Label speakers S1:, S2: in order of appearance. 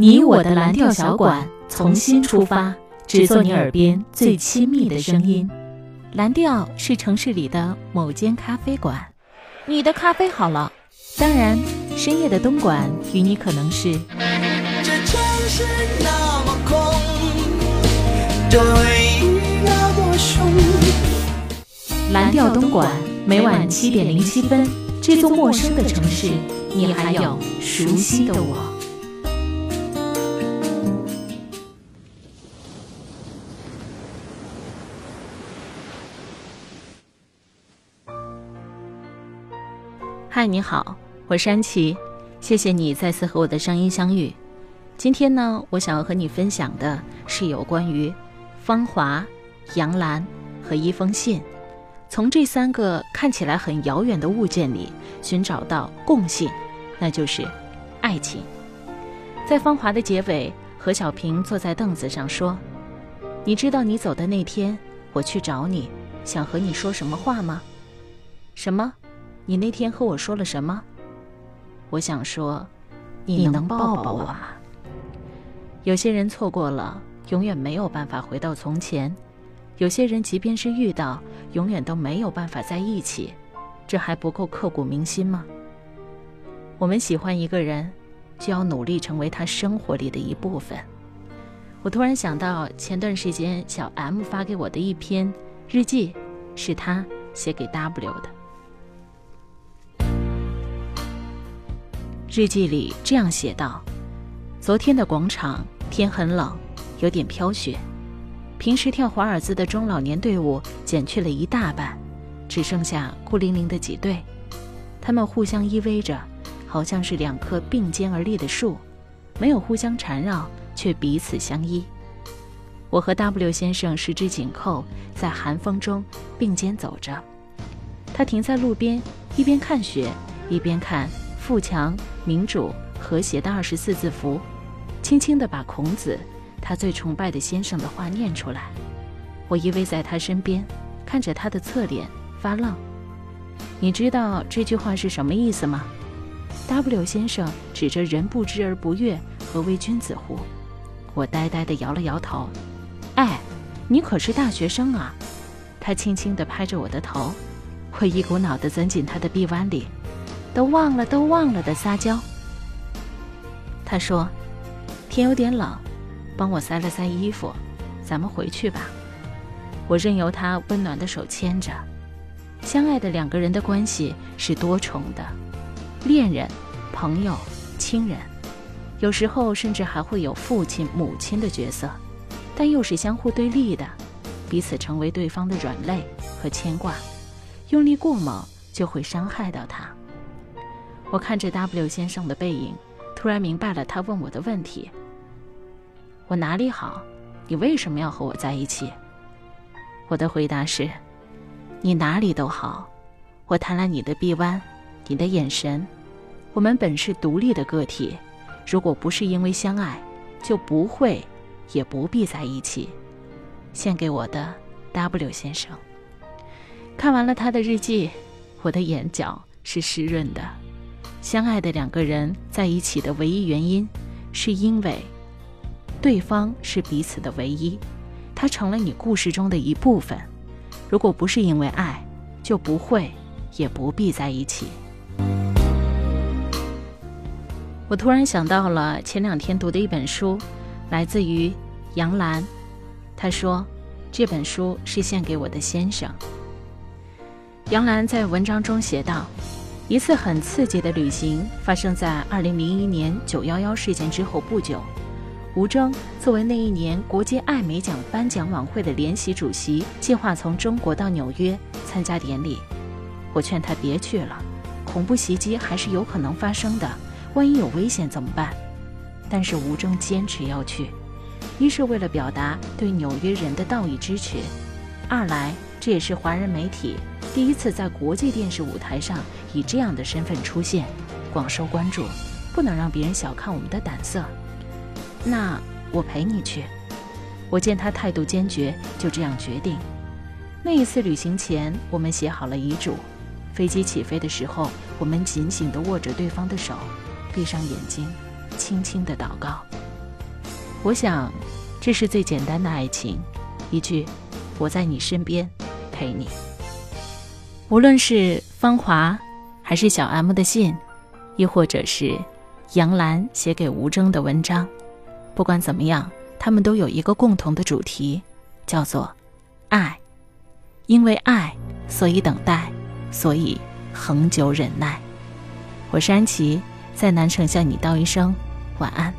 S1: 你我的蓝调小馆从新出发，只做你耳边最亲密的声音。蓝调是城市里的某间咖啡馆，你的咖啡好了。当然，深夜的东莞与你可能是。
S2: 这城市那么空，这回忆那么凶。
S1: 蓝调东莞每晚七点零七分，这座陌生的城市，你还有熟悉的我。嗨，你好，我是安琪，谢谢你再次和我的声音相遇。今天呢，我想要和你分享的是有关于芳华、杨澜和一封信，从这三个看起来很遥远的物件里寻找到共性，那就是爱情。在芳华的结尾，何小平坐在凳子上说：“你知道你走的那天，我去找你，想和你说什么话吗？什么？”你那天和我说了什么？我想说，你能抱抱我吗？有些人错过了，永远没有办法回到从前；有些人即便是遇到，永远都没有办法在一起。这还不够刻骨铭心吗？我们喜欢一个人，就要努力成为他生活里的一部分。我突然想到，前段时间小 M 发给我的一篇日记，是他写给 W 的。日记里这样写道：“昨天的广场天很冷，有点飘雪。平时跳华尔兹的中老年队伍减去了一大半，只剩下孤零零的几对。他们互相依偎着，好像是两棵并肩而立的树，没有互相缠绕，却彼此相依。我和 W 先生十指紧扣，在寒风中并肩走着。他停在路边，一边看雪，一边看。”富强、民主、和谐的二十四字符，轻轻地把孔子他最崇拜的先生的话念出来。我依偎在他身边，看着他的侧脸发愣。你知道这句话是什么意思吗？W 先生指着“人不知而不悦，何为君子乎？”我呆呆地摇了摇头。哎，你可是大学生啊！他轻轻地拍着我的头，我一股脑地钻进他的臂弯里。都忘了，都忘了的撒娇。他说：“天有点冷，帮我塞了塞衣服，咱们回去吧。”我任由他温暖的手牵着。相爱的两个人的关系是多重的，恋人、朋友、亲人，有时候甚至还会有父亲、母亲的角色，但又是相互对立的，彼此成为对方的软肋和牵挂，用力过猛就会伤害到他。我看着 W 先生的背影，突然明白了他问我的问题：我哪里好？你为什么要和我在一起？我的回答是：你哪里都好。我贪婪你的臂弯，你的眼神。我们本是独立的个体，如果不是因为相爱，就不会，也不必在一起。献给我的 W 先生。看完了他的日记，我的眼角是湿润的。相爱的两个人在一起的唯一原因，是因为对方是彼此的唯一，他成了你故事中的一部分。如果不是因为爱，就不会，也不必在一起。我突然想到了前两天读的一本书，来自于杨澜。他说这本书是献给我的先生。杨澜在文章中写道。一次很刺激的旅行发生在二零零一年九幺幺事件之后不久。吴峥作为那一年国际艾美奖颁奖晚会的联席主席，计划从中国到纽约参加典礼。我劝他别去了，恐怖袭击还是有可能发生的，万一有危险怎么办？但是吴峥坚持要去，一是为了表达对纽约人的道义支持，二来这也是华人媒体。第一次在国际电视舞台上以这样的身份出现，广受关注，不能让别人小看我们的胆色。那我陪你去。我见他态度坚决，就这样决定。那一次旅行前，我们写好了遗嘱。飞机起飞的时候，我们紧紧地握着对方的手，闭上眼睛，轻轻地祷告。我想，这是最简单的爱情，一句“我在你身边，陪你”。无论是芳华，还是小 M 的信，亦或者是杨澜写给吴征的文章，不管怎么样，他们都有一个共同的主题，叫做爱。因为爱，所以等待，所以恒久忍耐。我是安琪，在南城向你道一声晚安。